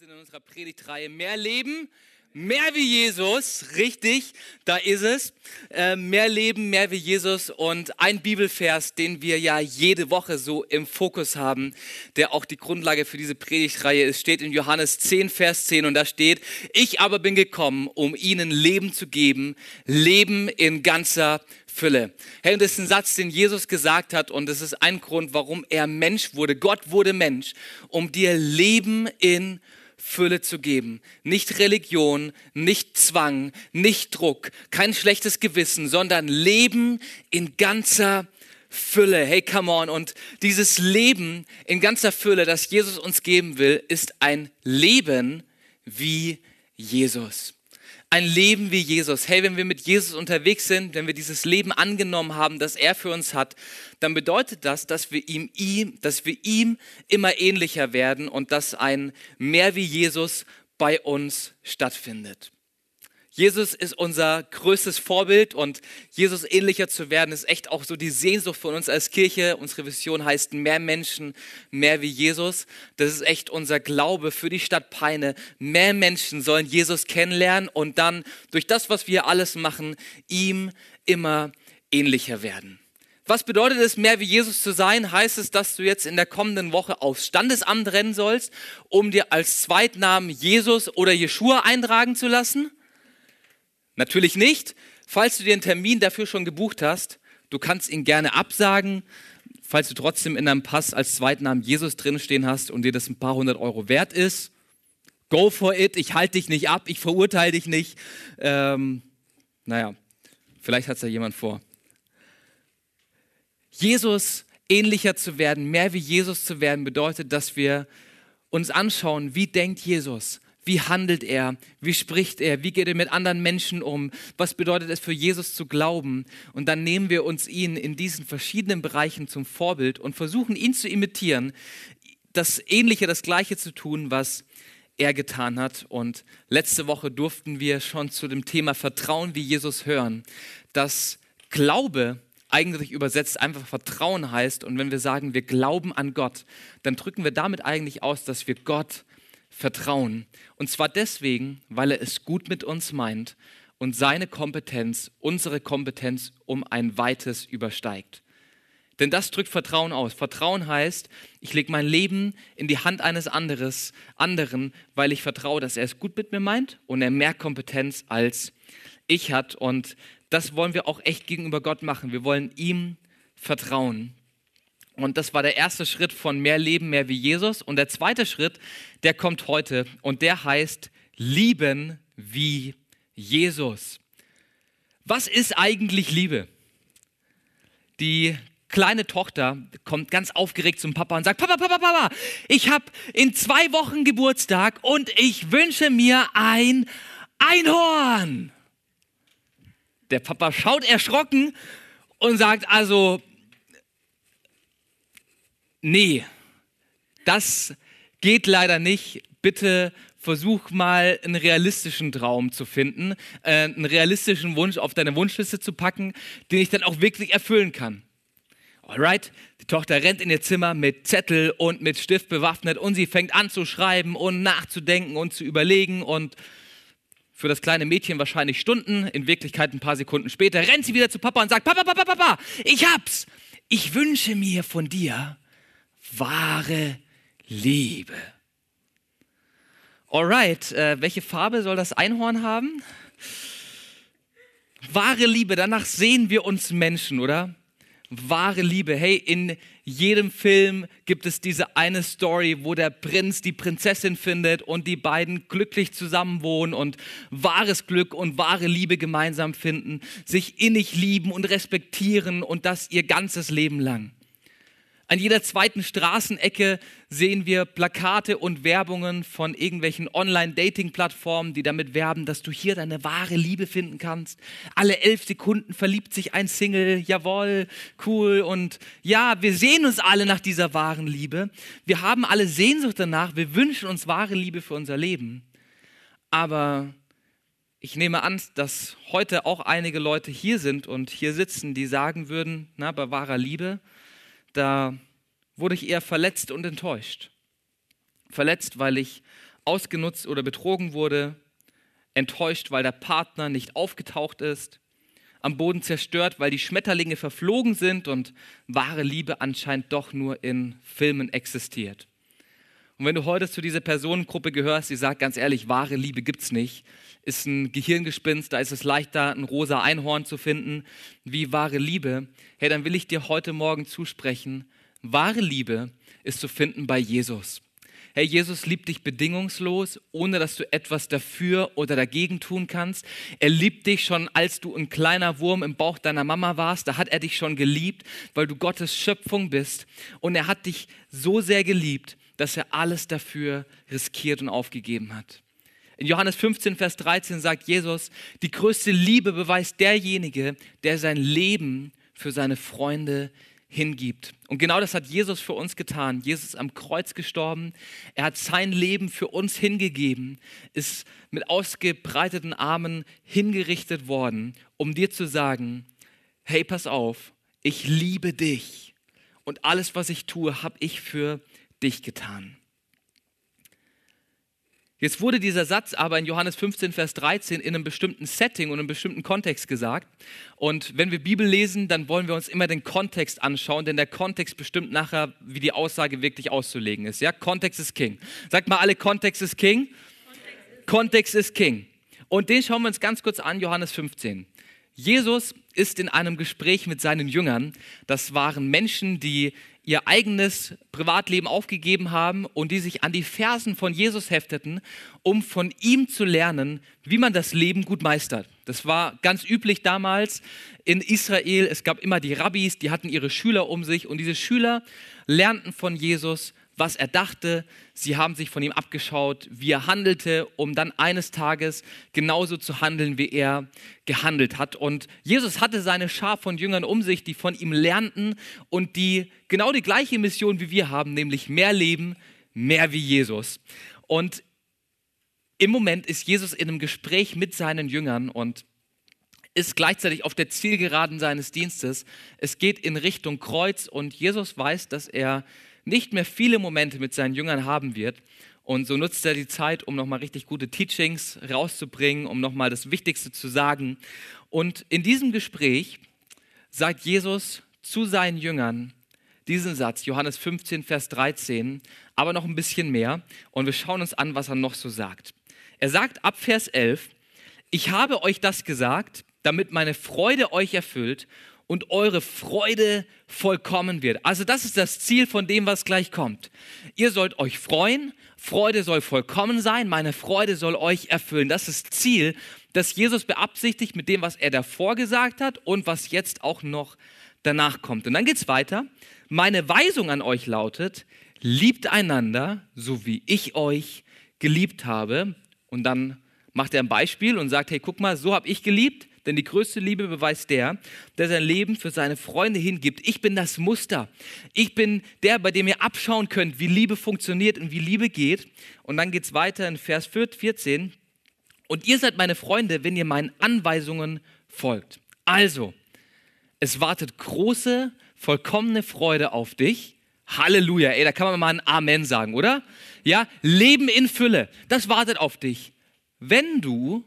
sind in unserer Predigtreihe Mehr Leben, mehr wie Jesus, richtig, da ist es. Äh, mehr Leben, mehr wie Jesus und ein Bibelvers, den wir ja jede Woche so im Fokus haben, der auch die Grundlage für diese Predigtreihe ist, steht in Johannes 10, Vers 10 und da steht, ich aber bin gekommen, um ihnen Leben zu geben, Leben in ganzer Fülle. Hey, und das ist ein Satz, den Jesus gesagt hat und das ist ein Grund, warum er Mensch wurde. Gott wurde Mensch, um dir Leben in Fülle zu geben. Nicht Religion, nicht Zwang, nicht Druck, kein schlechtes Gewissen, sondern Leben in ganzer Fülle. Hey, come on. Und dieses Leben in ganzer Fülle, das Jesus uns geben will, ist ein Leben wie Jesus ein Leben wie Jesus. Hey, wenn wir mit Jesus unterwegs sind, wenn wir dieses Leben angenommen haben, das er für uns hat, dann bedeutet das, dass wir ihm, ihm, dass wir ihm immer ähnlicher werden und dass ein mehr wie Jesus bei uns stattfindet. Jesus ist unser größtes Vorbild und Jesus ähnlicher zu werden ist echt auch so die Sehnsucht von uns als Kirche. Unsere Vision heißt mehr Menschen, mehr wie Jesus. Das ist echt unser Glaube für die Stadt Peine. Mehr Menschen sollen Jesus kennenlernen und dann durch das, was wir alles machen, ihm immer ähnlicher werden. Was bedeutet es, mehr wie Jesus zu sein? Heißt es, dass du jetzt in der kommenden Woche aufs Standesamt rennen sollst, um dir als Zweitnamen Jesus oder Jeshua eintragen zu lassen? Natürlich nicht. Falls du dir einen Termin dafür schon gebucht hast, du kannst ihn gerne absagen. Falls du trotzdem in deinem Pass als Zweitnamen Jesus drinstehen hast und dir das ein paar hundert Euro wert ist, go for it. Ich halte dich nicht ab, ich verurteile dich nicht. Ähm, naja, vielleicht hat es ja jemand vor. Jesus ähnlicher zu werden, mehr wie Jesus zu werden, bedeutet, dass wir uns anschauen, wie denkt Jesus? Wie handelt er? Wie spricht er? Wie geht er mit anderen Menschen um? Was bedeutet es für Jesus zu glauben? Und dann nehmen wir uns ihn in diesen verschiedenen Bereichen zum Vorbild und versuchen ihn zu imitieren, das Ähnliche, das Gleiche zu tun, was er getan hat. Und letzte Woche durften wir schon zu dem Thema Vertrauen wie Jesus hören, dass Glaube eigentlich übersetzt einfach Vertrauen heißt. Und wenn wir sagen, wir glauben an Gott, dann drücken wir damit eigentlich aus, dass wir Gott vertrauen. Und zwar deswegen, weil er es gut mit uns meint und seine Kompetenz unsere Kompetenz um ein weites übersteigt. Denn das drückt Vertrauen aus. Vertrauen heißt, ich lege mein Leben in die Hand eines anderes, anderen, weil ich vertraue, dass er es gut mit mir meint und er mehr Kompetenz als ich hat. Und das wollen wir auch echt gegenüber Gott machen. Wir wollen ihm vertrauen. Und das war der erste Schritt von mehr Leben, mehr wie Jesus. Und der zweite Schritt, der kommt heute und der heißt Lieben wie Jesus. Was ist eigentlich Liebe? Die kleine Tochter kommt ganz aufgeregt zum Papa und sagt, Papa, Papa, Papa, ich habe in zwei Wochen Geburtstag und ich wünsche mir ein Einhorn. Der Papa schaut erschrocken und sagt, also nee, das geht leider nicht. Bitte versuch mal einen realistischen Traum zu finden, äh, einen realistischen Wunsch auf deine Wunschliste zu packen, den ich dann auch wirklich erfüllen kann. Alright, die Tochter rennt in ihr Zimmer mit Zettel und mit Stift bewaffnet und sie fängt an zu schreiben und nachzudenken und zu überlegen und für das kleine Mädchen wahrscheinlich Stunden, in Wirklichkeit ein paar Sekunden später rennt sie wieder zu Papa und sagt, Papa, Papa, Papa, ich hab's. Ich wünsche mir von dir wahre Liebe. Alright, äh, welche Farbe soll das Einhorn haben? Wahre Liebe, danach sehen wir uns Menschen, oder? Wahre Liebe. Hey, in jedem Film gibt es diese eine Story, wo der Prinz die Prinzessin findet und die beiden glücklich zusammenwohnen und wahres Glück und wahre Liebe gemeinsam finden, sich innig lieben und respektieren und das ihr ganzes Leben lang. An jeder zweiten Straßenecke sehen wir Plakate und Werbungen von irgendwelchen Online-Dating-Plattformen, die damit werben, dass du hier deine wahre Liebe finden kannst. Alle elf Sekunden verliebt sich ein Single. Jawohl, cool. Und ja, wir sehen uns alle nach dieser wahren Liebe. Wir haben alle Sehnsucht danach. Wir wünschen uns wahre Liebe für unser Leben. Aber ich nehme an, dass heute auch einige Leute hier sind und hier sitzen, die sagen würden, na, bei wahrer Liebe, da wurde ich eher verletzt und enttäuscht. Verletzt, weil ich ausgenutzt oder betrogen wurde, enttäuscht, weil der Partner nicht aufgetaucht ist, am Boden zerstört, weil die Schmetterlinge verflogen sind und wahre Liebe anscheinend doch nur in Filmen existiert. Und wenn du heute zu dieser Personengruppe gehörst, die sagt ganz ehrlich, wahre Liebe gibt's nicht, ist ein Gehirngespinst, da ist es leichter, ein rosa Einhorn zu finden, wie wahre Liebe, hey, dann will ich dir heute Morgen zusprechen, wahre Liebe ist zu finden bei Jesus. Hey, Jesus liebt dich bedingungslos, ohne dass du etwas dafür oder dagegen tun kannst. Er liebt dich schon, als du ein kleiner Wurm im Bauch deiner Mama warst. Da hat er dich schon geliebt, weil du Gottes Schöpfung bist. Und er hat dich so sehr geliebt, dass er alles dafür riskiert und aufgegeben hat. In Johannes 15, Vers 13 sagt Jesus, die größte Liebe beweist derjenige, der sein Leben für seine Freunde hingibt. Und genau das hat Jesus für uns getan. Jesus ist am Kreuz gestorben. Er hat sein Leben für uns hingegeben, ist mit ausgebreiteten Armen hingerichtet worden, um dir zu sagen, hey, pass auf, ich liebe dich. Und alles, was ich tue, habe ich für dich getan. Jetzt wurde dieser Satz aber in Johannes 15, Vers 13 in einem bestimmten Setting und einem bestimmten Kontext gesagt. Und wenn wir Bibel lesen, dann wollen wir uns immer den Kontext anschauen, denn der Kontext bestimmt nachher, wie die Aussage wirklich auszulegen ist. Ja, Kontext ist King. Sagt mal alle, Kontext ist King. Kontext ist King. Und den schauen wir uns ganz kurz an, Johannes 15. Jesus ist in einem Gespräch mit seinen Jüngern. Das waren Menschen, die ihr eigenes Privatleben aufgegeben haben und die sich an die Fersen von Jesus hefteten, um von ihm zu lernen, wie man das Leben gut meistert. Das war ganz üblich damals in Israel. Es gab immer die Rabbis, die hatten ihre Schüler um sich und diese Schüler lernten von Jesus, was er dachte. Sie haben sich von ihm abgeschaut, wie er handelte, um dann eines Tages genauso zu handeln, wie er gehandelt hat. Und Jesus hatte seine Schar von Jüngern um sich, die von ihm lernten und die genau die gleiche Mission wie wir haben, nämlich mehr Leben, mehr wie Jesus. Und im Moment ist Jesus in einem Gespräch mit seinen Jüngern und ist gleichzeitig auf der Zielgeraden seines Dienstes. Es geht in Richtung Kreuz und Jesus weiß, dass er nicht mehr viele Momente mit seinen Jüngern haben wird. Und so nutzt er die Zeit, um nochmal richtig gute Teachings rauszubringen, um nochmal das Wichtigste zu sagen. Und in diesem Gespräch sagt Jesus zu seinen Jüngern diesen Satz, Johannes 15, Vers 13, aber noch ein bisschen mehr. Und wir schauen uns an, was er noch so sagt. Er sagt ab Vers 11, ich habe euch das gesagt, damit meine Freude euch erfüllt und eure Freude vollkommen wird. Also das ist das Ziel von dem, was gleich kommt. Ihr sollt euch freuen, Freude soll vollkommen sein, meine Freude soll euch erfüllen. Das ist Ziel, das Jesus beabsichtigt mit dem, was er davor gesagt hat und was jetzt auch noch danach kommt. Und dann geht es weiter. Meine Weisung an euch lautet, liebt einander, so wie ich euch geliebt habe. Und dann macht er ein Beispiel und sagt, hey, guck mal, so habe ich geliebt denn die größte Liebe beweist der, der sein Leben für seine Freunde hingibt. Ich bin das Muster. Ich bin der, bei dem ihr abschauen könnt, wie Liebe funktioniert und wie Liebe geht. Und dann geht es weiter in Vers 14. Und ihr seid meine Freunde, wenn ihr meinen Anweisungen folgt. Also, es wartet große, vollkommene Freude auf dich. Halleluja, ey, da kann man mal ein Amen sagen, oder? Ja, Leben in Fülle, das wartet auf dich. Wenn du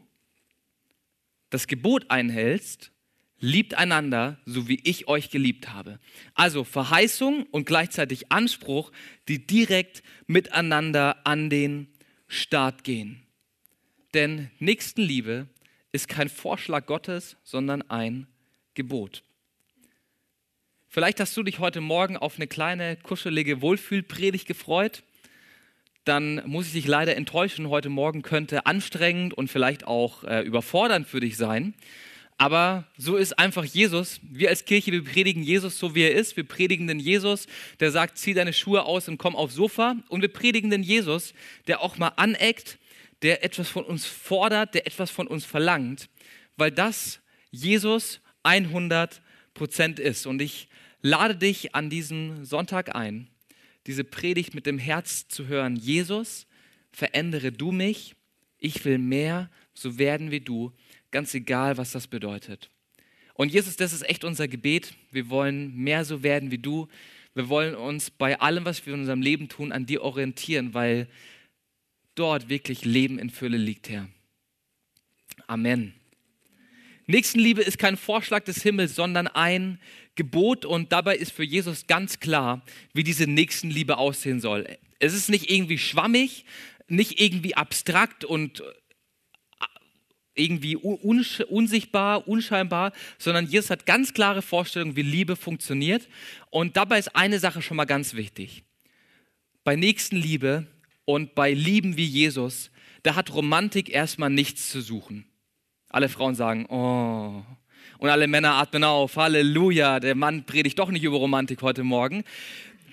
das Gebot einhältst, liebt einander, so wie ich euch geliebt habe. Also Verheißung und gleichzeitig Anspruch, die direkt miteinander an den Start gehen. Denn Nächstenliebe ist kein Vorschlag Gottes, sondern ein Gebot. Vielleicht hast du dich heute Morgen auf eine kleine, kuschelige Wohlfühlpredigt gefreut dann muss ich dich leider enttäuschen. Heute Morgen könnte anstrengend und vielleicht auch äh, überfordernd für dich sein. Aber so ist einfach Jesus. Wir als Kirche, wir predigen Jesus so, wie er ist. Wir predigen den Jesus, der sagt, zieh deine Schuhe aus und komm aufs Sofa. Und wir predigen den Jesus, der auch mal aneckt, der etwas von uns fordert, der etwas von uns verlangt, weil das Jesus 100 Prozent ist. Und ich lade dich an diesem Sonntag ein, diese Predigt mit dem Herz zu hören. Jesus, verändere du mich, ich will mehr, so werden wie du, ganz egal, was das bedeutet. Und Jesus, das ist echt unser Gebet. Wir wollen mehr so werden wie du. Wir wollen uns bei allem, was wir in unserem Leben tun, an dir orientieren, weil dort wirklich Leben in Fülle liegt, Herr. Amen. Nächstenliebe ist kein Vorschlag des Himmels, sondern ein Gebot und dabei ist für Jesus ganz klar, wie diese Nächstenliebe aussehen soll. Es ist nicht irgendwie schwammig, nicht irgendwie abstrakt und äh, irgendwie unsichtbar, unscheinbar, sondern Jesus hat ganz klare Vorstellungen, wie Liebe funktioniert. Und dabei ist eine Sache schon mal ganz wichtig. Bei Nächstenliebe und bei Lieben wie Jesus, da hat Romantik erstmal nichts zu suchen. Alle Frauen sagen, oh. Und alle Männer atmen auf, Halleluja, der Mann predigt doch nicht über Romantik heute Morgen.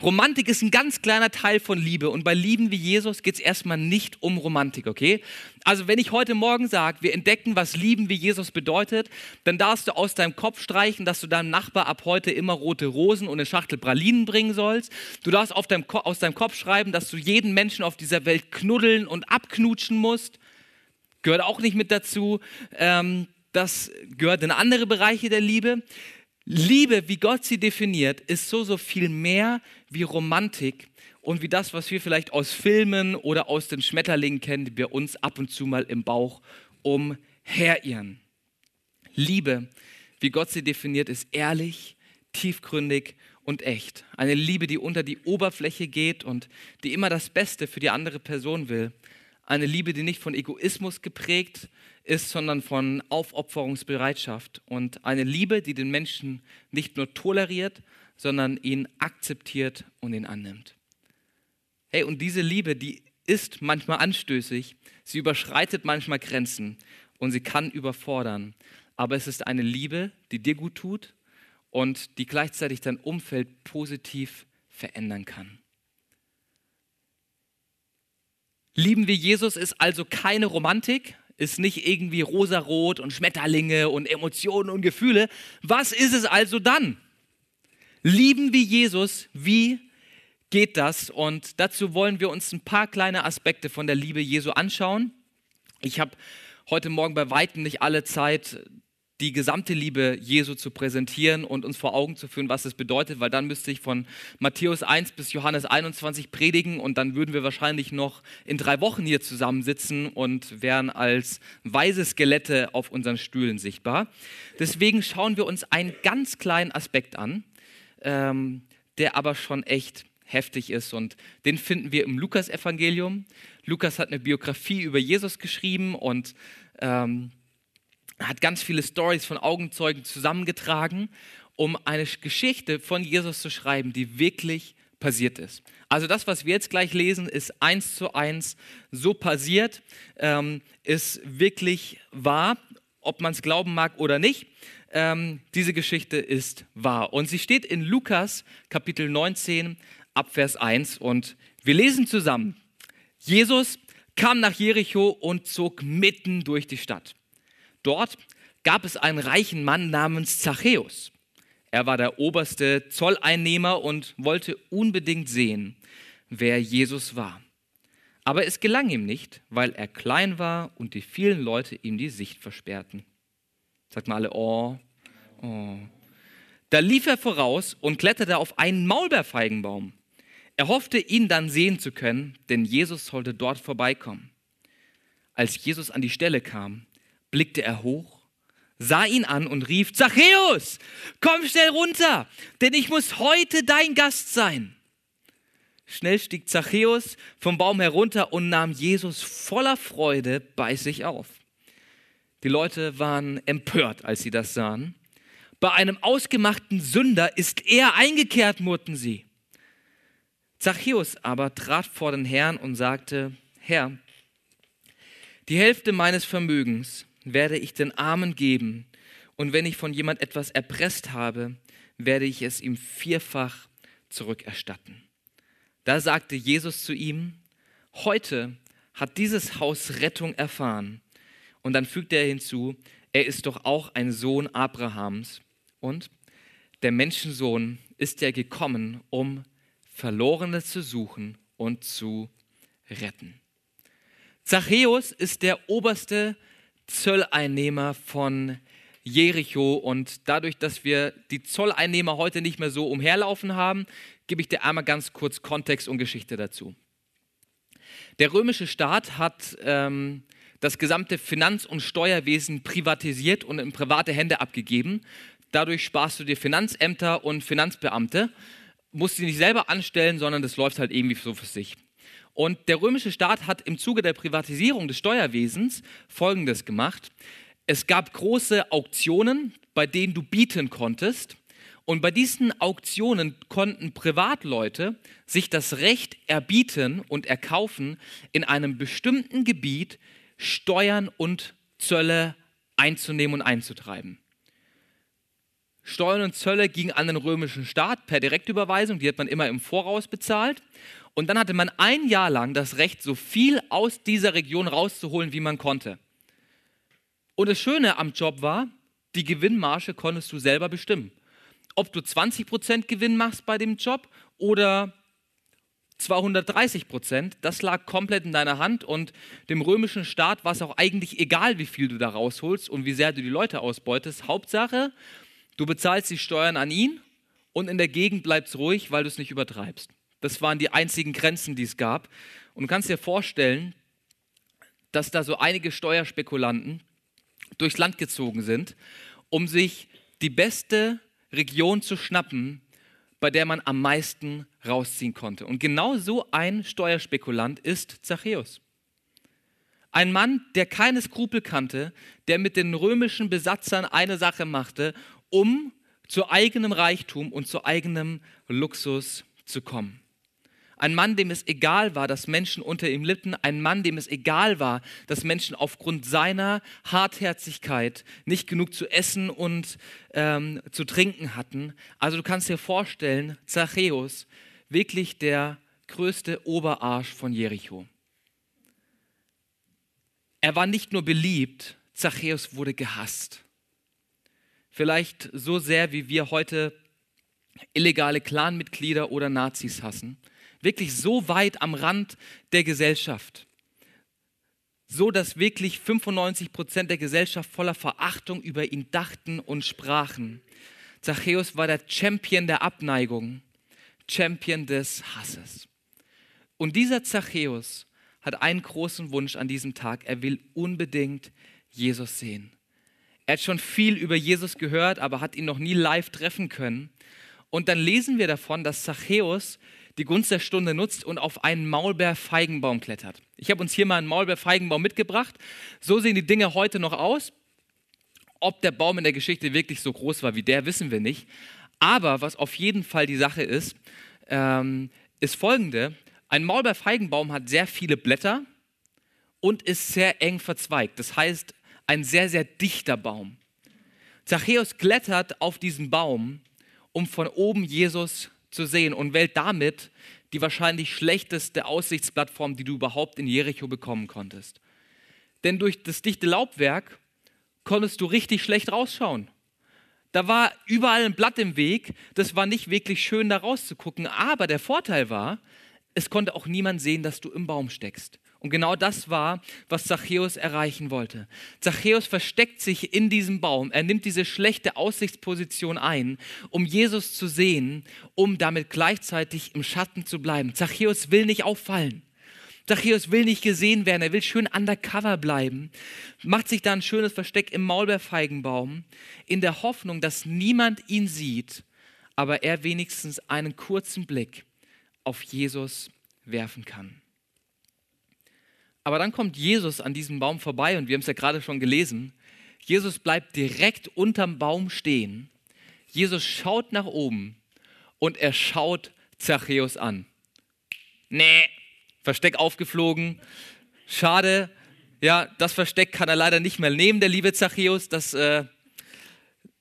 Romantik ist ein ganz kleiner Teil von Liebe und bei Lieben wie Jesus geht es erstmal nicht um Romantik, okay? Also wenn ich heute Morgen sage, wir entdecken, was Lieben wie Jesus bedeutet, dann darfst du aus deinem Kopf streichen, dass du deinem Nachbar ab heute immer rote Rosen und eine Schachtel Pralinen bringen sollst. Du darfst deinem aus deinem Kopf schreiben, dass du jeden Menschen auf dieser Welt knuddeln und abknutschen musst gehört auch nicht mit dazu. Ähm, das gehört in andere Bereiche der Liebe. Liebe, wie Gott sie definiert, ist so, so viel mehr wie Romantik und wie das, was wir vielleicht aus Filmen oder aus den Schmetterlingen kennen, die wir uns ab und zu mal im Bauch umherirren. Liebe, wie Gott sie definiert, ist ehrlich, tiefgründig und echt. Eine Liebe, die unter die Oberfläche geht und die immer das Beste für die andere Person will. Eine Liebe, die nicht von Egoismus geprägt ist, sondern von Aufopferungsbereitschaft. Und eine Liebe, die den Menschen nicht nur toleriert, sondern ihn akzeptiert und ihn annimmt. Hey, und diese Liebe, die ist manchmal anstößig, sie überschreitet manchmal Grenzen und sie kann überfordern. Aber es ist eine Liebe, die dir gut tut und die gleichzeitig dein Umfeld positiv verändern kann. Lieben wir Jesus ist also keine Romantik, ist nicht irgendwie rosarot und Schmetterlinge und Emotionen und Gefühle. Was ist es also dann? Lieben wir Jesus, wie geht das? Und dazu wollen wir uns ein paar kleine Aspekte von der Liebe Jesu anschauen. Ich habe heute Morgen bei weitem nicht alle Zeit, die gesamte Liebe Jesu zu präsentieren und uns vor Augen zu führen, was es bedeutet, weil dann müsste ich von Matthäus 1 bis Johannes 21 predigen und dann würden wir wahrscheinlich noch in drei Wochen hier zusammensitzen und wären als weise Skelette auf unseren Stühlen sichtbar. Deswegen schauen wir uns einen ganz kleinen Aspekt an, ähm, der aber schon echt heftig ist und den finden wir im Lukas-Evangelium. Lukas hat eine Biografie über Jesus geschrieben und ähm, hat ganz viele Stories von Augenzeugen zusammengetragen, um eine Geschichte von Jesus zu schreiben, die wirklich passiert ist. Also das, was wir jetzt gleich lesen, ist eins zu eins so passiert, ähm, ist wirklich wahr, ob man es glauben mag oder nicht. Ähm, diese Geschichte ist wahr. Und sie steht in Lukas Kapitel 19 ab Vers 1 und wir lesen zusammen. Jesus kam nach Jericho und zog mitten durch die Stadt. Dort gab es einen reichen Mann namens Zachäus. Er war der oberste Zolleinnehmer und wollte unbedingt sehen, wer Jesus war. Aber es gelang ihm nicht, weil er klein war und die vielen Leute ihm die Sicht versperrten. Sagt mal alle, oh, oh. Da lief er voraus und kletterte auf einen Maulbeerfeigenbaum. Er hoffte, ihn dann sehen zu können, denn Jesus sollte dort vorbeikommen. Als Jesus an die Stelle kam, blickte er hoch, sah ihn an und rief, Zachäus, komm schnell runter, denn ich muss heute dein Gast sein. Schnell stieg Zachäus vom Baum herunter und nahm Jesus voller Freude bei sich auf. Die Leute waren empört, als sie das sahen. Bei einem ausgemachten Sünder ist er eingekehrt, murrten sie. Zachäus aber trat vor den Herrn und sagte, Herr, die Hälfte meines Vermögens werde ich den Armen geben. Und wenn ich von jemand etwas erpresst habe, werde ich es ihm vierfach zurückerstatten. Da sagte Jesus zu ihm, heute hat dieses Haus Rettung erfahren. Und dann fügte er hinzu, er ist doch auch ein Sohn Abrahams. Und der Menschensohn ist ja gekommen, um Verlorene zu suchen und zu retten. Zachäus ist der oberste Zolleinnehmer von Jericho. Und dadurch, dass wir die Zolleinnehmer heute nicht mehr so umherlaufen haben, gebe ich dir einmal ganz kurz Kontext und Geschichte dazu. Der römische Staat hat ähm, das gesamte Finanz- und Steuerwesen privatisiert und in private Hände abgegeben. Dadurch sparst du dir Finanzämter und Finanzbeamte, musst sie nicht selber anstellen, sondern das läuft halt irgendwie so für sich. Und der römische Staat hat im Zuge der Privatisierung des Steuerwesens Folgendes gemacht. Es gab große Auktionen, bei denen du bieten konntest. Und bei diesen Auktionen konnten Privatleute sich das Recht erbieten und erkaufen, in einem bestimmten Gebiet Steuern und Zölle einzunehmen und einzutreiben. Steuern und Zölle gingen an den römischen Staat per Direktüberweisung, die hat man immer im Voraus bezahlt. Und dann hatte man ein Jahr lang das Recht, so viel aus dieser Region rauszuholen, wie man konnte. Und das Schöne am Job war, die Gewinnmarge konntest du selber bestimmen. Ob du 20% Gewinn machst bei dem Job oder 230 Prozent, das lag komplett in deiner Hand und dem römischen Staat war es auch eigentlich egal, wie viel du da rausholst und wie sehr du die Leute ausbeutest. Hauptsache, du bezahlst die Steuern an ihn und in der Gegend bleibst ruhig, weil du es nicht übertreibst. Das waren die einzigen Grenzen, die es gab. Und du kannst dir vorstellen, dass da so einige Steuerspekulanten durchs Land gezogen sind, um sich die beste Region zu schnappen, bei der man am meisten rausziehen konnte. Und genau so ein Steuerspekulant ist Zachäus. Ein Mann, der keine Skrupel kannte, der mit den römischen Besatzern eine Sache machte, um zu eigenem Reichtum und zu eigenem Luxus zu kommen. Ein Mann, dem es egal war, dass Menschen unter ihm litten. Ein Mann, dem es egal war, dass Menschen aufgrund seiner Hartherzigkeit nicht genug zu essen und ähm, zu trinken hatten. Also du kannst dir vorstellen, Zachäus, wirklich der größte Oberarsch von Jericho. Er war nicht nur beliebt, Zachäus wurde gehasst. Vielleicht so sehr, wie wir heute illegale Clanmitglieder oder Nazis hassen wirklich so weit am Rand der Gesellschaft, so dass wirklich 95 Prozent der Gesellschaft voller Verachtung über ihn dachten und sprachen. Zachäus war der Champion der Abneigung, Champion des Hasses. Und dieser Zachäus hat einen großen Wunsch an diesem Tag. Er will unbedingt Jesus sehen. Er hat schon viel über Jesus gehört, aber hat ihn noch nie live treffen können. Und dann lesen wir davon, dass Zachäus die Gunst der Stunde nutzt und auf einen Maulbeerfeigenbaum klettert. Ich habe uns hier mal einen Maulbeerfeigenbaum mitgebracht. So sehen die Dinge heute noch aus. Ob der Baum in der Geschichte wirklich so groß war wie der, wissen wir nicht. Aber was auf jeden Fall die Sache ist, ähm, ist folgende. Ein Maulbeerfeigenbaum hat sehr viele Blätter und ist sehr eng verzweigt. Das heißt, ein sehr, sehr dichter Baum. Zachäus klettert auf diesen Baum, um von oben Jesus zu sehen und wählt damit die wahrscheinlich schlechteste Aussichtsplattform, die du überhaupt in Jericho bekommen konntest. Denn durch das dichte Laubwerk konntest du richtig schlecht rausschauen. Da war überall ein Blatt im Weg, das war nicht wirklich schön da rauszugucken, aber der Vorteil war, es konnte auch niemand sehen, dass du im Baum steckst. Und genau das war, was Zachäus erreichen wollte. Zachäus versteckt sich in diesem Baum. Er nimmt diese schlechte Aussichtsposition ein, um Jesus zu sehen, um damit gleichzeitig im Schatten zu bleiben. Zachäus will nicht auffallen. Zachäus will nicht gesehen werden, er will schön undercover bleiben, macht sich da ein schönes Versteck im Maulbeerfeigenbaum, in der Hoffnung, dass niemand ihn sieht, aber er wenigstens einen kurzen Blick auf Jesus werfen kann. Aber dann kommt Jesus an diesem Baum vorbei und wir haben es ja gerade schon gelesen. Jesus bleibt direkt unterm Baum stehen. Jesus schaut nach oben und er schaut Zachäus an. Nee, Versteck aufgeflogen. Schade. Ja, das Versteck kann er leider nicht mehr nehmen, der liebe Zachäus. Das äh,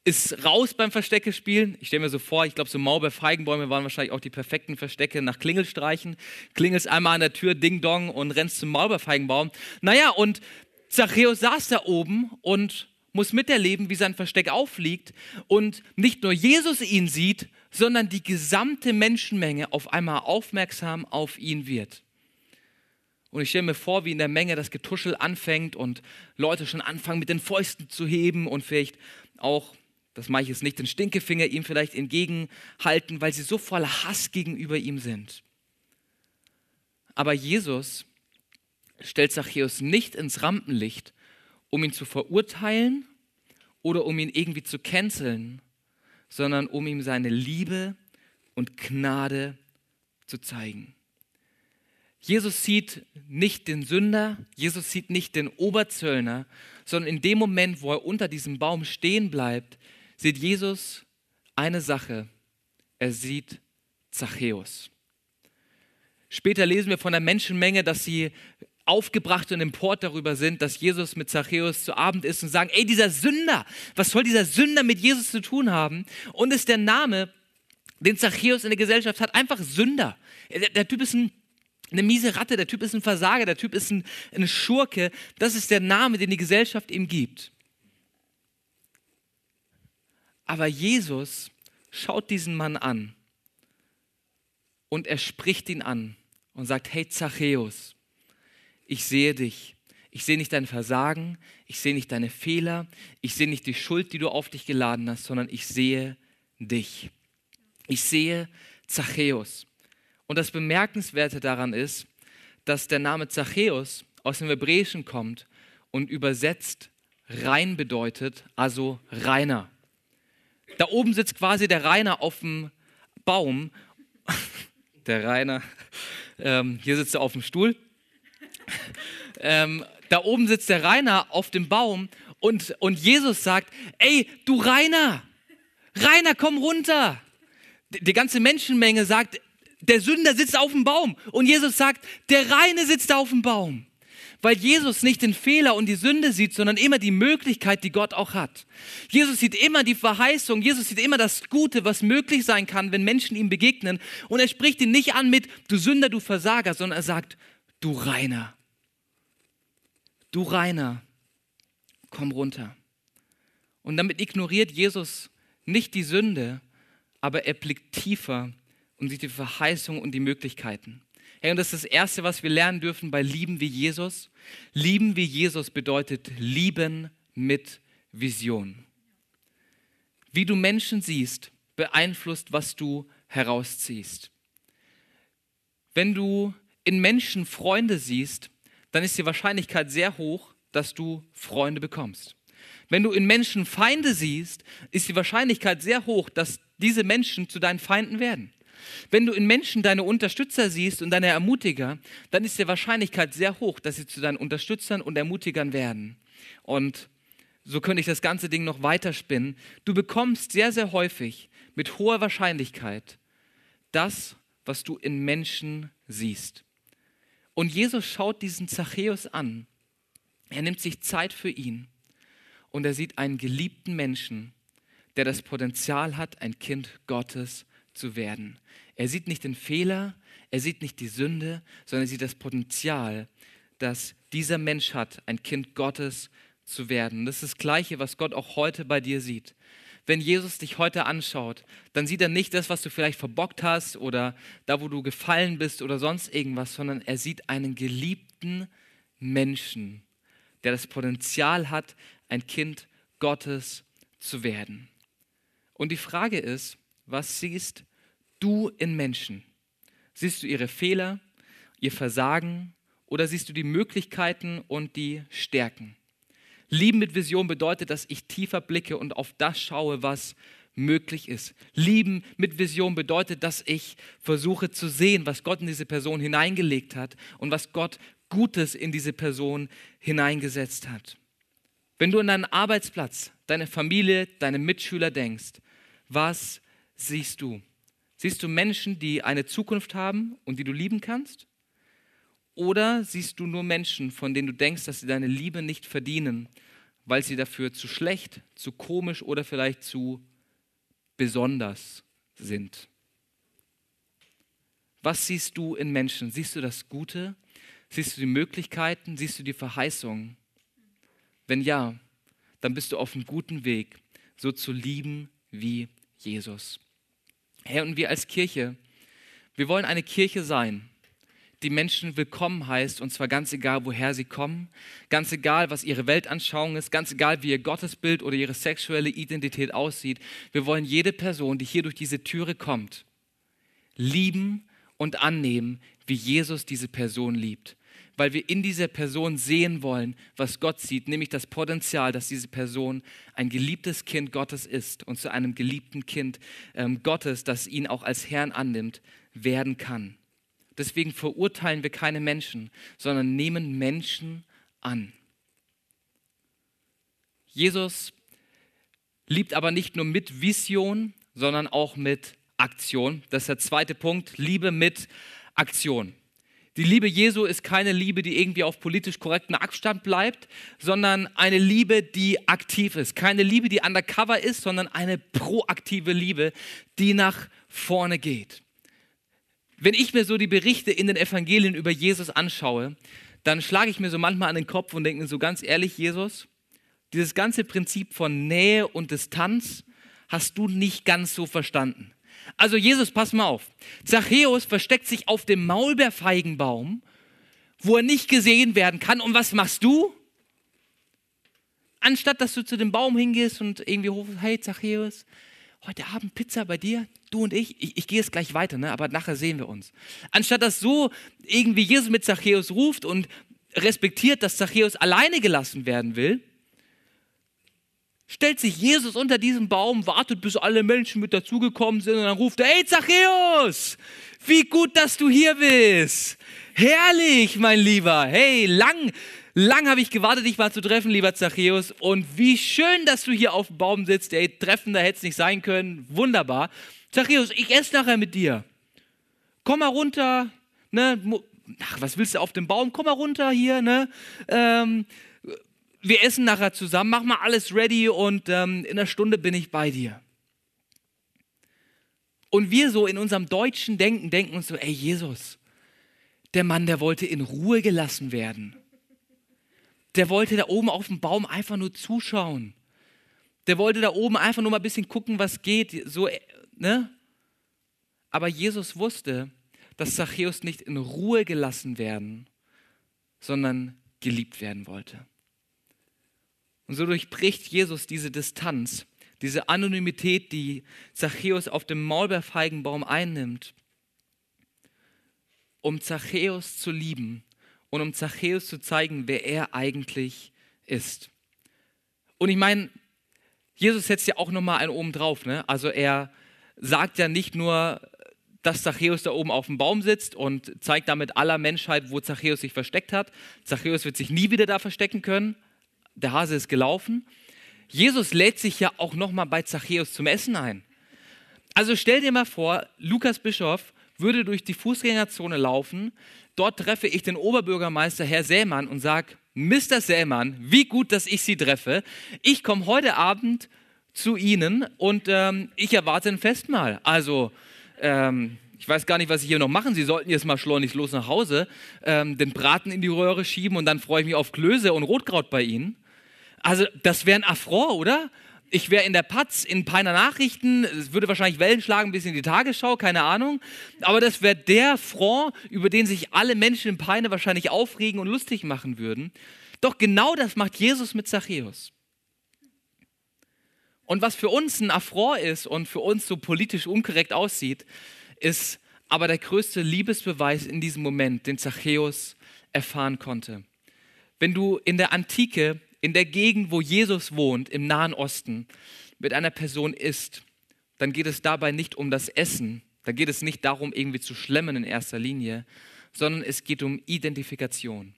ist raus beim Verstecke spielen. Ich stelle mir so vor, ich glaube, so Maulbeer-Feigenbäume waren wahrscheinlich auch die perfekten Verstecke nach Klingelstreichen. Klingelst einmal an der Tür, Ding Dong und rennst zum Maulbeerfeigenbaum. Naja, und Zachäus saß da oben und muss miterleben, wie sein Versteck auffliegt und nicht nur Jesus ihn sieht, sondern die gesamte Menschenmenge auf einmal aufmerksam auf ihn wird. Und ich stelle mir vor, wie in der Menge das Getuschel anfängt und Leute schon anfangen mit den Fäusten zu heben und vielleicht auch das mache ich jetzt nicht, den Stinkefinger ihm vielleicht entgegenhalten, weil sie so voller Hass gegenüber ihm sind. Aber Jesus stellt Zachäus nicht ins Rampenlicht, um ihn zu verurteilen oder um ihn irgendwie zu canceln, sondern um ihm seine Liebe und Gnade zu zeigen. Jesus sieht nicht den Sünder, Jesus sieht nicht den Oberzöllner, sondern in dem Moment, wo er unter diesem Baum stehen bleibt, sieht Jesus eine Sache. Er sieht Zachäus. Später lesen wir von der Menschenmenge, dass sie aufgebracht und emport darüber sind, dass Jesus mit Zachäus zu Abend ist und sagen, ey, dieser Sünder, was soll dieser Sünder mit Jesus zu tun haben? Und ist der Name, den Zachäus in der Gesellschaft hat, einfach Sünder. Der, der Typ ist ein, eine miese Ratte, der Typ ist ein Versager, der Typ ist ein, eine Schurke. Das ist der Name, den die Gesellschaft ihm gibt. Aber Jesus schaut diesen Mann an und er spricht ihn an und sagt, hey Zachäus, ich sehe dich. Ich sehe nicht dein Versagen, ich sehe nicht deine Fehler, ich sehe nicht die Schuld, die du auf dich geladen hast, sondern ich sehe dich. Ich sehe Zachäus. Und das Bemerkenswerte daran ist, dass der Name Zachäus aus dem Hebräischen kommt und übersetzt rein bedeutet, also reiner. Da oben sitzt quasi der Reiner auf dem Baum. Der Reiner, ähm, hier sitzt er auf dem Stuhl ähm, da oben sitzt der Rainer auf dem Baum und, und Jesus sagt, ey, du Rainer, Rainer, komm runter. Die ganze Menschenmenge sagt, der Sünder sitzt auf dem Baum. Und Jesus sagt, der Reine sitzt auf dem Baum. Weil Jesus nicht den Fehler und die Sünde sieht, sondern immer die Möglichkeit, die Gott auch hat. Jesus sieht immer die Verheißung, Jesus sieht immer das Gute, was möglich sein kann, wenn Menschen ihm begegnen. Und er spricht ihn nicht an mit, du Sünder, du Versager, sondern er sagt, du Reiner, du Reiner, komm runter. Und damit ignoriert Jesus nicht die Sünde, aber er blickt tiefer und sieht die Verheißung und die Möglichkeiten. Hey, und das ist das Erste, was wir lernen dürfen bei Lieben wie Jesus. Lieben wie Jesus bedeutet Lieben mit Vision. Wie du Menschen siehst, beeinflusst, was du herausziehst. Wenn du in Menschen Freunde siehst, dann ist die Wahrscheinlichkeit sehr hoch, dass du Freunde bekommst. Wenn du in Menschen Feinde siehst, ist die Wahrscheinlichkeit sehr hoch, dass diese Menschen zu deinen Feinden werden. Wenn du in Menschen deine Unterstützer siehst und deine Ermutiger, dann ist die Wahrscheinlichkeit sehr hoch, dass sie zu deinen Unterstützern und Ermutigern werden. Und so könnte ich das ganze Ding noch weiterspinnen. Du bekommst sehr, sehr häufig mit hoher Wahrscheinlichkeit das, was du in Menschen siehst. Und Jesus schaut diesen Zachäus an. Er nimmt sich Zeit für ihn und er sieht einen geliebten Menschen, der das Potenzial hat, ein Kind Gottes zu werden. Er sieht nicht den Fehler, er sieht nicht die Sünde, sondern er sieht das Potenzial, dass dieser Mensch hat, ein Kind Gottes zu werden. Das ist das Gleiche, was Gott auch heute bei dir sieht wenn Jesus dich heute anschaut, dann sieht er nicht das, was du vielleicht verbockt hast oder da, wo du gefallen bist oder sonst irgendwas, sondern er sieht einen geliebten Menschen, der das Potenzial hat, ein Kind Gottes zu werden. Und die Frage ist, was siehst du in Menschen? Siehst du ihre Fehler, ihr Versagen oder siehst du die Möglichkeiten und die Stärken? Lieben mit Vision bedeutet, dass ich tiefer blicke und auf das schaue, was möglich ist. Lieben mit Vision bedeutet, dass ich versuche zu sehen, was Gott in diese Person hineingelegt hat und was Gott Gutes in diese Person hineingesetzt hat. Wenn du an deinen Arbeitsplatz, deine Familie, deine Mitschüler denkst, was siehst du? Siehst du Menschen, die eine Zukunft haben und die du lieben kannst? Oder siehst du nur Menschen, von denen du denkst, dass sie deine Liebe nicht verdienen, weil sie dafür zu schlecht, zu komisch oder vielleicht zu besonders sind? Was siehst du in Menschen? Siehst du das Gute? Siehst du die Möglichkeiten? Siehst du die Verheißungen? Wenn ja, dann bist du auf einem guten Weg, so zu lieben wie Jesus. Herr, und wir als Kirche, wir wollen eine Kirche sein, die Menschen willkommen heißt, und zwar ganz egal, woher sie kommen, ganz egal, was ihre Weltanschauung ist, ganz egal, wie ihr Gottesbild oder ihre sexuelle Identität aussieht. Wir wollen jede Person, die hier durch diese Türe kommt, lieben und annehmen, wie Jesus diese Person liebt. Weil wir in dieser Person sehen wollen, was Gott sieht, nämlich das Potenzial, dass diese Person ein geliebtes Kind Gottes ist und zu einem geliebten Kind ähm, Gottes, das ihn auch als Herrn annimmt, werden kann. Deswegen verurteilen wir keine Menschen, sondern nehmen Menschen an. Jesus liebt aber nicht nur mit Vision, sondern auch mit Aktion. Das ist der zweite Punkt, Liebe mit Aktion. Die Liebe Jesu ist keine Liebe, die irgendwie auf politisch korrekten Abstand bleibt, sondern eine Liebe, die aktiv ist. Keine Liebe, die undercover ist, sondern eine proaktive Liebe, die nach vorne geht. Wenn ich mir so die Berichte in den Evangelien über Jesus anschaue, dann schlage ich mir so manchmal an den Kopf und denke mir so ganz ehrlich, Jesus, dieses ganze Prinzip von Nähe und Distanz hast du nicht ganz so verstanden. Also Jesus, pass mal auf. Zachäus versteckt sich auf dem Maulbeerfeigenbaum, wo er nicht gesehen werden kann. Und was machst du? Anstatt dass du zu dem Baum hingehst und irgendwie rufst, hey Zachäus, heute Abend Pizza bei dir, du und ich, ich, ich gehe jetzt gleich weiter, ne? aber nachher sehen wir uns. Anstatt dass so irgendwie Jesus mit Zachäus ruft und respektiert, dass Zachäus alleine gelassen werden will, stellt sich Jesus unter diesem Baum, wartet, bis alle Menschen mit dazugekommen sind und dann ruft er, hey Zachäus, wie gut, dass du hier bist. Herrlich, mein Lieber. Hey, lang, lang habe ich gewartet, dich mal zu treffen, lieber Zachäus. Und wie schön, dass du hier auf dem Baum sitzt. Ey, treffender hätte es nicht sein können. Wunderbar. Zachäus, ich esse nachher mit dir. Komm mal runter. Ne? Ach, was willst du auf dem Baum? Komm mal runter hier. Ne? Ähm, wir essen nachher zusammen, mach mal alles ready und ähm, in einer Stunde bin ich bei dir. Und wir so in unserem deutschen Denken denken uns so, ey Jesus, der Mann, der wollte in Ruhe gelassen werden. Der wollte da oben auf dem Baum einfach nur zuschauen. Der wollte da oben einfach nur mal ein bisschen gucken, was geht. So, ne? Aber Jesus wusste, dass Zachäus nicht in Ruhe gelassen werden, sondern geliebt werden wollte. Und so durchbricht Jesus diese Distanz, diese Anonymität, die Zachäus auf dem Maulbeerfeigenbaum einnimmt, um Zachäus zu lieben und um Zachäus zu zeigen, wer er eigentlich ist. Und ich meine, Jesus setzt ja auch nochmal einen oben drauf. Ne? Also er sagt ja nicht nur, dass Zachäus da oben auf dem Baum sitzt und zeigt damit aller Menschheit, wo Zachäus sich versteckt hat. Zachäus wird sich nie wieder da verstecken können der Hase ist gelaufen. Jesus lädt sich ja auch nochmal bei Zachäus zum Essen ein. Also stell dir mal vor, Lukas Bischof würde durch die Fußgängerzone laufen. Dort treffe ich den Oberbürgermeister Herr Sämann und sage, Mr. Sämann, wie gut, dass ich Sie treffe. Ich komme heute Abend zu Ihnen und ähm, ich erwarte ein Festmahl. Also, ähm, ich weiß gar nicht, was Sie hier noch machen. Sie sollten jetzt mal schleunigst los nach Hause, ähm, den Braten in die Röhre schieben und dann freue ich mich auf Klöße und Rotkraut bei Ihnen. Also das wäre ein Affront, oder? Ich wäre in der Patz, in Peiner Nachrichten, es würde wahrscheinlich Wellen schlagen bis in die Tagesschau, keine Ahnung. Aber das wäre der Front, über den sich alle Menschen in Peine wahrscheinlich aufregen und lustig machen würden. Doch genau das macht Jesus mit Zachäus. Und was für uns ein Affront ist und für uns so politisch unkorrekt aussieht, ist aber der größte Liebesbeweis in diesem Moment, den Zachäus erfahren konnte. Wenn du in der Antike in der Gegend, wo Jesus wohnt, im Nahen Osten, mit einer Person isst, dann geht es dabei nicht um das Essen, dann geht es nicht darum, irgendwie zu schlemmen in erster Linie, sondern es geht um Identifikation.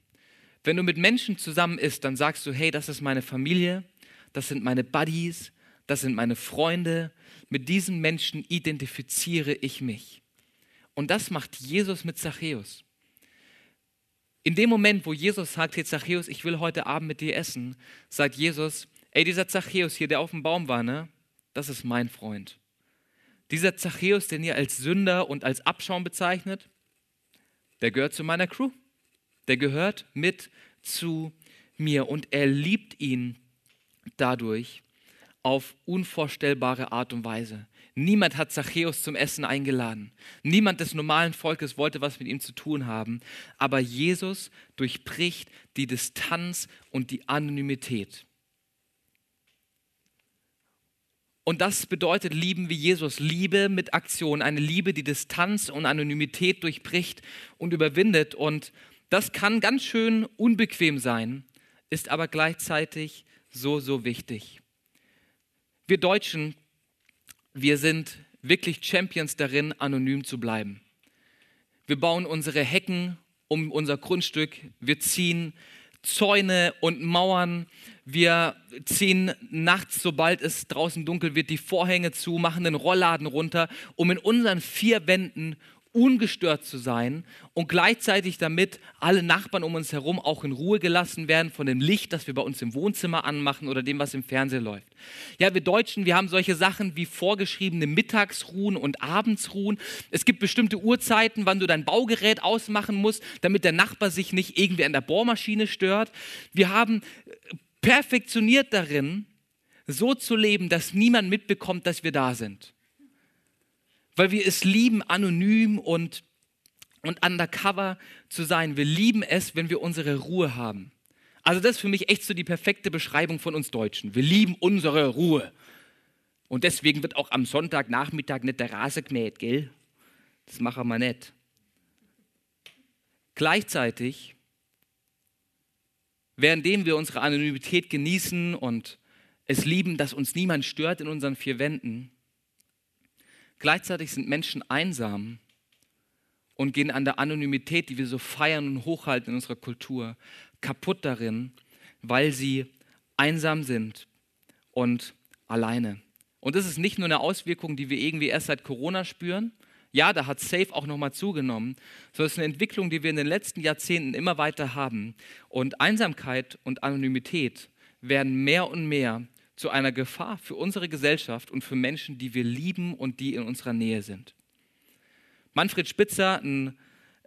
Wenn du mit Menschen zusammen isst, dann sagst du, hey, das ist meine Familie, das sind meine Buddies, das sind meine Freunde, mit diesen Menschen identifiziere ich mich. Und das macht Jesus mit Zachäus. In dem Moment, wo Jesus sagt, hey Zachäus, ich will heute Abend mit dir essen, sagt Jesus, ey, dieser Zachäus hier, der auf dem Baum war, ne, das ist mein Freund. Dieser Zachäus, den ihr als Sünder und als Abschaum bezeichnet, der gehört zu meiner Crew. Der gehört mit zu mir und er liebt ihn dadurch auf unvorstellbare Art und Weise. Niemand hat Zachäus zum Essen eingeladen. Niemand des normalen Volkes wollte was mit ihm zu tun haben. Aber Jesus durchbricht die Distanz und die Anonymität. Und das bedeutet Lieben wie Jesus. Liebe mit Aktion. Eine Liebe, die Distanz und Anonymität durchbricht und überwindet. Und Das kann ganz schön unbequem sein, ist aber gleichzeitig so, so wichtig. Wir Deutschen, wir sind wirklich Champions darin, anonym zu bleiben. Wir bauen unsere Hecken um unser Grundstück, wir ziehen Zäune und Mauern, wir ziehen nachts, sobald es draußen dunkel wird, die Vorhänge zu, machen den Rollladen runter, um in unseren vier Wänden ungestört zu sein und gleichzeitig damit alle Nachbarn um uns herum auch in Ruhe gelassen werden von dem Licht, das wir bei uns im Wohnzimmer anmachen oder dem, was im Fernsehen läuft. Ja, wir Deutschen, wir haben solche Sachen wie vorgeschriebene Mittagsruhen und Abendsruhen. Es gibt bestimmte Uhrzeiten, wann du dein Baugerät ausmachen musst, damit der Nachbar sich nicht irgendwie an der Bohrmaschine stört. Wir haben perfektioniert darin, so zu leben, dass niemand mitbekommt, dass wir da sind weil wir es lieben, anonym und, und undercover zu sein. Wir lieben es, wenn wir unsere Ruhe haben. Also das ist für mich echt so die perfekte Beschreibung von uns Deutschen. Wir lieben unsere Ruhe. Und deswegen wird auch am Sonntagnachmittag nicht der Rase gemäht, gell? Das machen wir nicht. Gleichzeitig, währenddem wir unsere Anonymität genießen und es lieben, dass uns niemand stört in unseren vier Wänden, Gleichzeitig sind Menschen einsam und gehen an der Anonymität, die wir so feiern und hochhalten in unserer Kultur, kaputt darin, weil sie einsam sind und alleine. Und das ist nicht nur eine Auswirkung, die wir irgendwie erst seit Corona spüren. Ja, da hat Safe auch nochmal zugenommen, sondern es ist eine Entwicklung, die wir in den letzten Jahrzehnten immer weiter haben. Und Einsamkeit und Anonymität werden mehr und mehr zu einer Gefahr für unsere Gesellschaft und für Menschen, die wir lieben und die in unserer Nähe sind. Manfred Spitzer, ein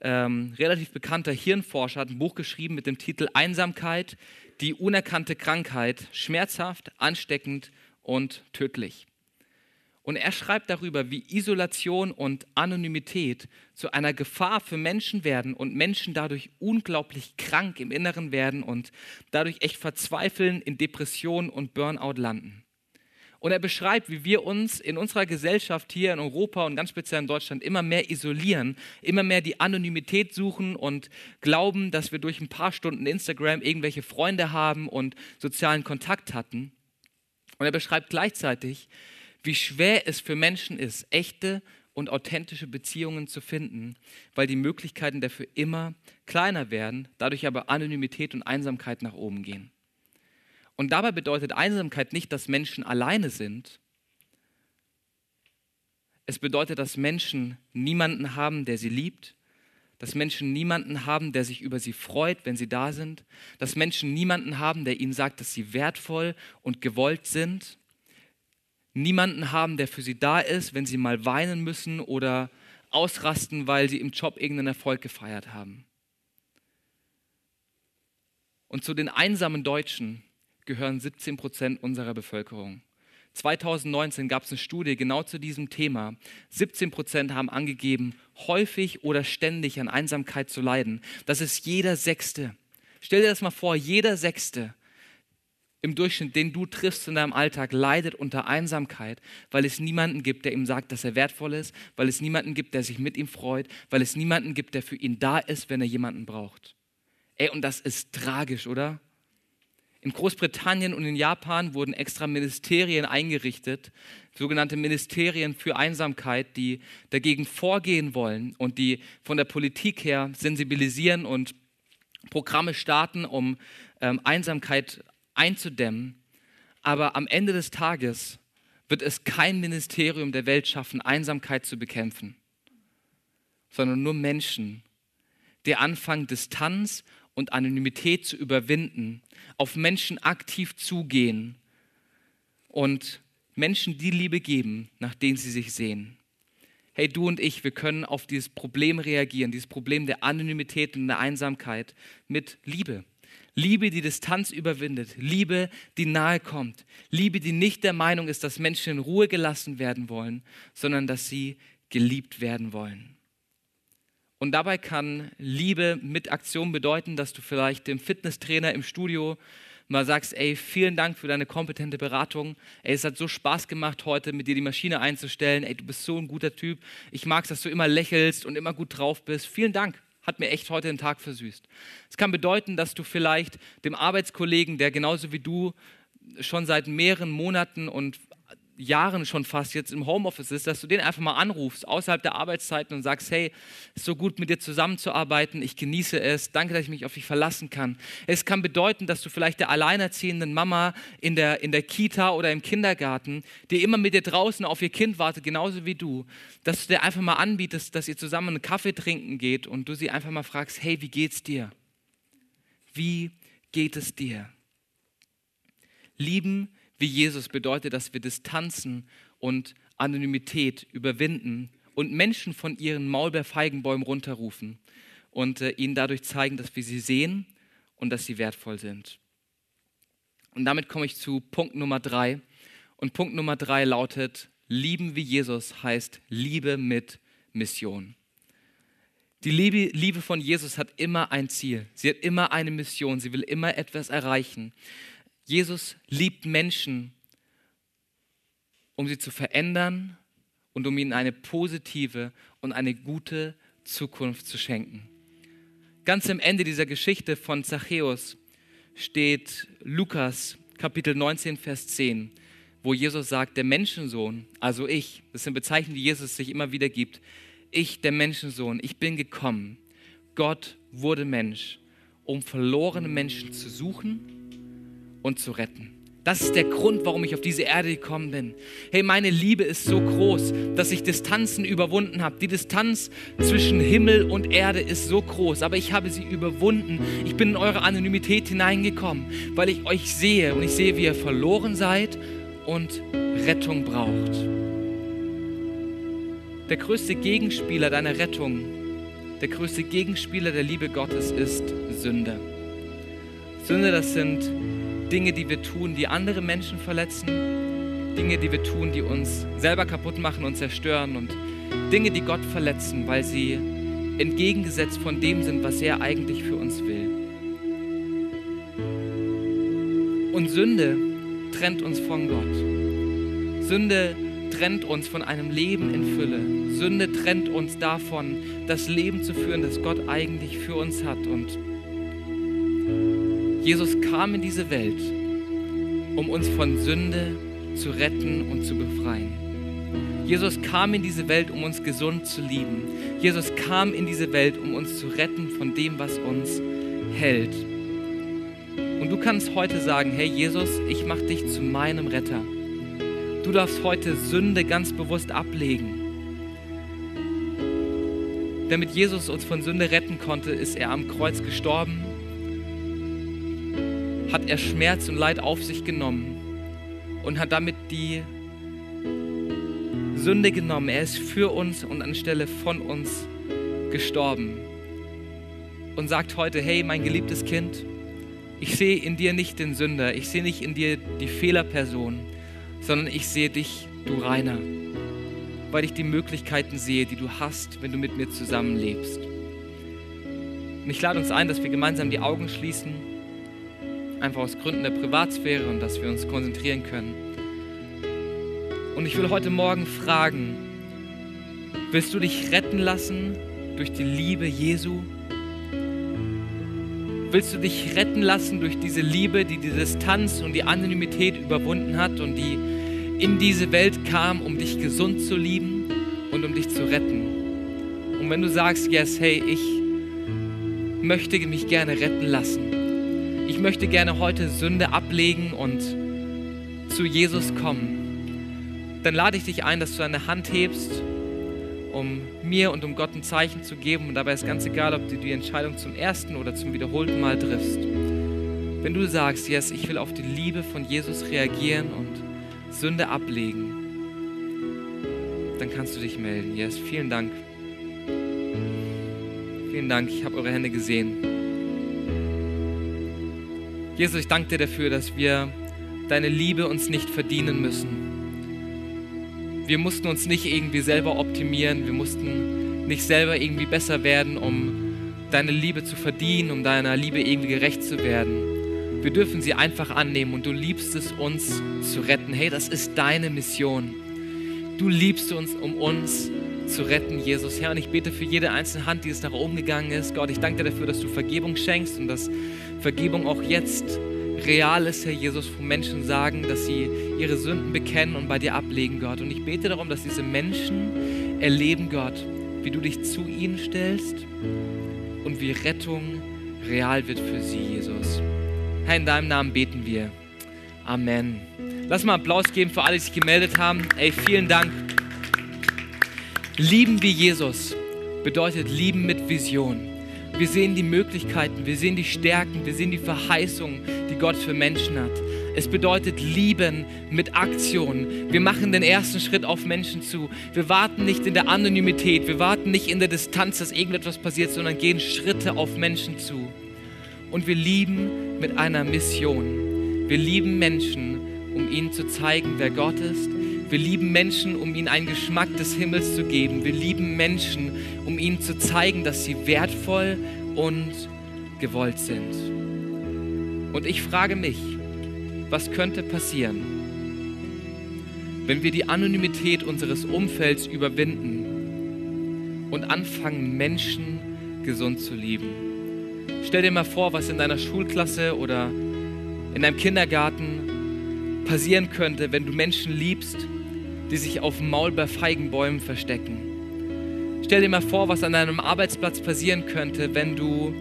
ähm, relativ bekannter Hirnforscher, hat ein Buch geschrieben mit dem Titel Einsamkeit, die unerkannte Krankheit, schmerzhaft, ansteckend und tödlich. Und er schreibt darüber, wie Isolation und Anonymität zu einer Gefahr für Menschen werden und Menschen dadurch unglaublich krank im Inneren werden und dadurch echt verzweifeln, in Depression und Burnout landen. Und er beschreibt, wie wir uns in unserer Gesellschaft hier in Europa und ganz speziell in Deutschland immer mehr isolieren, immer mehr die Anonymität suchen und glauben, dass wir durch ein paar Stunden Instagram irgendwelche Freunde haben und sozialen Kontakt hatten. Und er beschreibt gleichzeitig, wie schwer es für Menschen ist, echte und authentische Beziehungen zu finden, weil die Möglichkeiten dafür immer kleiner werden, dadurch aber Anonymität und Einsamkeit nach oben gehen. Und dabei bedeutet Einsamkeit nicht, dass Menschen alleine sind. Es bedeutet, dass Menschen niemanden haben, der sie liebt, dass Menschen niemanden haben, der sich über sie freut, wenn sie da sind, dass Menschen niemanden haben, der ihnen sagt, dass sie wertvoll und gewollt sind niemanden haben, der für sie da ist, wenn sie mal weinen müssen oder ausrasten, weil sie im Job irgendeinen Erfolg gefeiert haben. Und zu den einsamen Deutschen gehören 17 Prozent unserer Bevölkerung. 2019 gab es eine Studie genau zu diesem Thema. 17 Prozent haben angegeben, häufig oder ständig an Einsamkeit zu leiden. Das ist jeder Sechste. Stell dir das mal vor, jeder Sechste im Durchschnitt, den du triffst in deinem Alltag, leidet unter Einsamkeit, weil es niemanden gibt, der ihm sagt, dass er wertvoll ist, weil es niemanden gibt, der sich mit ihm freut, weil es niemanden gibt, der für ihn da ist, wenn er jemanden braucht. Ey, und das ist tragisch, oder? In Großbritannien und in Japan wurden extra Ministerien eingerichtet, sogenannte Ministerien für Einsamkeit, die dagegen vorgehen wollen und die von der Politik her sensibilisieren und Programme starten, um ähm, Einsamkeit einzudämmen. Aber am Ende des Tages wird es kein Ministerium der Welt schaffen, Einsamkeit zu bekämpfen, sondern nur Menschen, die anfangen, Distanz und Anonymität zu überwinden, auf Menschen aktiv zugehen und Menschen die Liebe geben, nach denen sie sich sehen. Hey, du und ich, wir können auf dieses Problem reagieren, dieses Problem der Anonymität und der Einsamkeit mit Liebe. Liebe, die Distanz überwindet. Liebe, die nahe kommt. Liebe, die nicht der Meinung ist, dass Menschen in Ruhe gelassen werden wollen, sondern dass sie geliebt werden wollen. Und dabei kann Liebe mit Aktion bedeuten, dass du vielleicht dem Fitnesstrainer im Studio mal sagst, ey, vielen Dank für deine kompetente Beratung. Ey, es hat so Spaß gemacht, heute mit dir die Maschine einzustellen. Ey, du bist so ein guter Typ. Ich mag es, dass du immer lächelst und immer gut drauf bist. Vielen Dank. Hat mir echt heute den Tag versüßt. Es kann bedeuten, dass du vielleicht dem Arbeitskollegen, der genauso wie du schon seit mehreren Monaten und Jahren schon fast jetzt im Homeoffice ist, dass du den einfach mal anrufst außerhalb der Arbeitszeiten und sagst, hey, ist so gut mit dir zusammenzuarbeiten, ich genieße es, danke, dass ich mich auf dich verlassen kann. Es kann bedeuten, dass du vielleicht der alleinerziehenden Mama in der, in der Kita oder im Kindergarten, die immer mit dir draußen auf ihr Kind wartet, genauso wie du, dass du dir einfach mal anbietest, dass ihr zusammen einen Kaffee trinken geht und du sie einfach mal fragst, hey, wie geht's dir? Wie geht es dir? Lieben wie Jesus bedeutet, dass wir Distanzen und Anonymität überwinden und Menschen von ihren Maulbeerfeigenbäumen runterrufen und äh, ihnen dadurch zeigen, dass wir sie sehen und dass sie wertvoll sind. Und damit komme ich zu Punkt Nummer drei. Und Punkt Nummer drei lautet, lieben wie Jesus heißt Liebe mit Mission. Die Liebe, Liebe von Jesus hat immer ein Ziel. Sie hat immer eine Mission. Sie will immer etwas erreichen. Jesus liebt Menschen, um sie zu verändern und um ihnen eine positive und eine gute Zukunft zu schenken. Ganz am Ende dieser Geschichte von Zachäus steht Lukas Kapitel 19, Vers 10, wo Jesus sagt, der Menschensohn, also ich, das sind Bezeichnungen, die Jesus sich immer wieder gibt, ich, der Menschensohn, ich bin gekommen. Gott wurde Mensch, um verlorene Menschen zu suchen und zu retten. Das ist der Grund, warum ich auf diese Erde gekommen bin. Hey, meine Liebe ist so groß, dass ich Distanzen überwunden habe. Die Distanz zwischen Himmel und Erde ist so groß, aber ich habe sie überwunden. Ich bin in eure Anonymität hineingekommen, weil ich euch sehe und ich sehe, wie ihr verloren seid und Rettung braucht. Der größte Gegenspieler deiner Rettung, der größte Gegenspieler der Liebe Gottes ist Sünde. Sünde, das sind Dinge, die wir tun, die andere Menschen verletzen, Dinge, die wir tun, die uns selber kaputt machen und zerstören und Dinge, die Gott verletzen, weil sie entgegengesetzt von dem sind, was er eigentlich für uns will. Und Sünde trennt uns von Gott. Sünde trennt uns von einem Leben in Fülle. Sünde trennt uns davon, das Leben zu führen, das Gott eigentlich für uns hat. Und Jesus kam in diese Welt, um uns von Sünde zu retten und zu befreien. Jesus kam in diese Welt, um uns gesund zu lieben. Jesus kam in diese Welt, um uns zu retten von dem, was uns hält. Und du kannst heute sagen, hey Jesus, ich mache dich zu meinem Retter. Du darfst heute Sünde ganz bewusst ablegen. Damit Jesus uns von Sünde retten konnte, ist er am Kreuz gestorben hat er Schmerz und Leid auf sich genommen und hat damit die Sünde genommen. Er ist für uns und anstelle von uns gestorben und sagt heute, hey mein geliebtes Kind, ich sehe in dir nicht den Sünder, ich sehe nicht in dir die Fehlerperson, sondern ich sehe dich, du Reiner, weil ich die Möglichkeiten sehe, die du hast, wenn du mit mir zusammenlebst. Und ich lade uns ein, dass wir gemeinsam die Augen schließen einfach aus Gründen der Privatsphäre und dass wir uns konzentrieren können. Und ich will heute Morgen fragen, willst du dich retten lassen durch die Liebe Jesu? Willst du dich retten lassen durch diese Liebe, die die Distanz und die Anonymität überwunden hat und die in diese Welt kam, um dich gesund zu lieben und um dich zu retten? Und wenn du sagst, yes, hey, ich möchte mich gerne retten lassen, ich möchte gerne heute Sünde ablegen und zu Jesus kommen, dann lade ich dich ein, dass du deine Hand hebst, um mir und um Gott ein Zeichen zu geben. Und dabei ist ganz egal, ob du die Entscheidung zum ersten oder zum wiederholten Mal triffst. Wenn du sagst, yes, ich will auf die Liebe von Jesus reagieren und Sünde ablegen, dann kannst du dich melden. Yes, vielen Dank. Vielen Dank, ich habe eure Hände gesehen. Jesus, ich danke dir dafür, dass wir deine Liebe uns nicht verdienen müssen. Wir mussten uns nicht irgendwie selber optimieren, wir mussten nicht selber irgendwie besser werden, um deine Liebe zu verdienen, um deiner Liebe irgendwie gerecht zu werden. Wir dürfen sie einfach annehmen und du liebst es, uns zu retten. Hey, das ist deine Mission. Du liebst uns, um uns zu retten, Jesus. Herr, und ich bete für jede einzelne Hand, die es nach oben gegangen ist. Gott, ich danke dir dafür, dass du Vergebung schenkst und dass Vergebung auch jetzt real ist, Herr Jesus, wo Menschen sagen, dass sie ihre Sünden bekennen und bei dir ablegen, Gott. Und ich bete darum, dass diese Menschen erleben, Gott, wie du dich zu ihnen stellst und wie Rettung real wird für sie, Jesus. Herr, in deinem Namen beten wir. Amen. Lass mal Applaus geben für alle, die sich gemeldet haben. Ey, vielen Dank. Lieben wie Jesus bedeutet lieben mit Vision. Wir sehen die Möglichkeiten, wir sehen die Stärken, wir sehen die Verheißungen, die Gott für Menschen hat. Es bedeutet lieben mit Aktion. Wir machen den ersten Schritt auf Menschen zu. Wir warten nicht in der Anonymität, wir warten nicht in der Distanz, dass irgendetwas passiert, sondern gehen Schritte auf Menschen zu. Und wir lieben mit einer Mission. Wir lieben Menschen, um ihnen zu zeigen, wer Gott ist. Wir lieben Menschen, um ihnen einen Geschmack des Himmels zu geben. Wir lieben Menschen, um ihnen zu zeigen, dass sie wertvoll und gewollt sind. Und ich frage mich, was könnte passieren, wenn wir die Anonymität unseres Umfelds überwinden und anfangen, Menschen gesund zu lieben? Stell dir mal vor, was in deiner Schulklasse oder in deinem Kindergarten passieren könnte, wenn du Menschen liebst, die sich auf dem Maul bei Feigenbäumen verstecken. Stell dir mal vor, was an deinem Arbeitsplatz passieren könnte, wenn du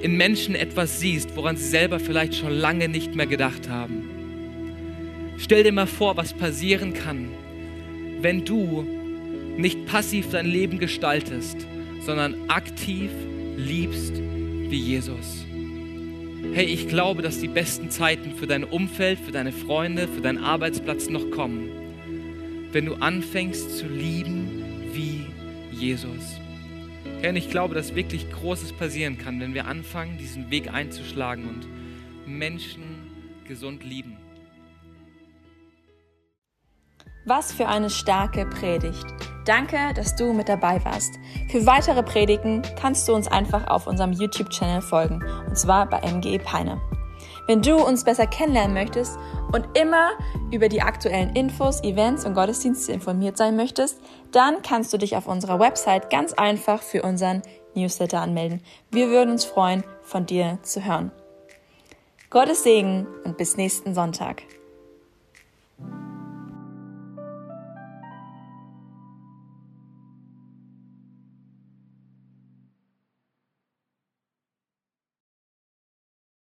in Menschen etwas siehst, woran sie selber vielleicht schon lange nicht mehr gedacht haben. Stell dir mal vor, was passieren kann, wenn du nicht passiv dein Leben gestaltest, sondern aktiv liebst wie Jesus. Hey, ich glaube, dass die besten Zeiten für dein Umfeld, für deine Freunde, für deinen Arbeitsplatz noch kommen wenn du anfängst zu lieben wie Jesus. Herr, ich glaube, dass wirklich Großes passieren kann, wenn wir anfangen, diesen Weg einzuschlagen und Menschen gesund lieben. Was für eine starke Predigt. Danke, dass du mit dabei warst. Für weitere Predigten kannst du uns einfach auf unserem YouTube-Channel folgen, und zwar bei MGE Peine. Wenn du uns besser kennenlernen möchtest und immer über die aktuellen Infos, Events und Gottesdienste informiert sein möchtest, dann kannst du dich auf unserer Website ganz einfach für unseren Newsletter anmelden. Wir würden uns freuen, von dir zu hören. Gottes Segen und bis nächsten Sonntag.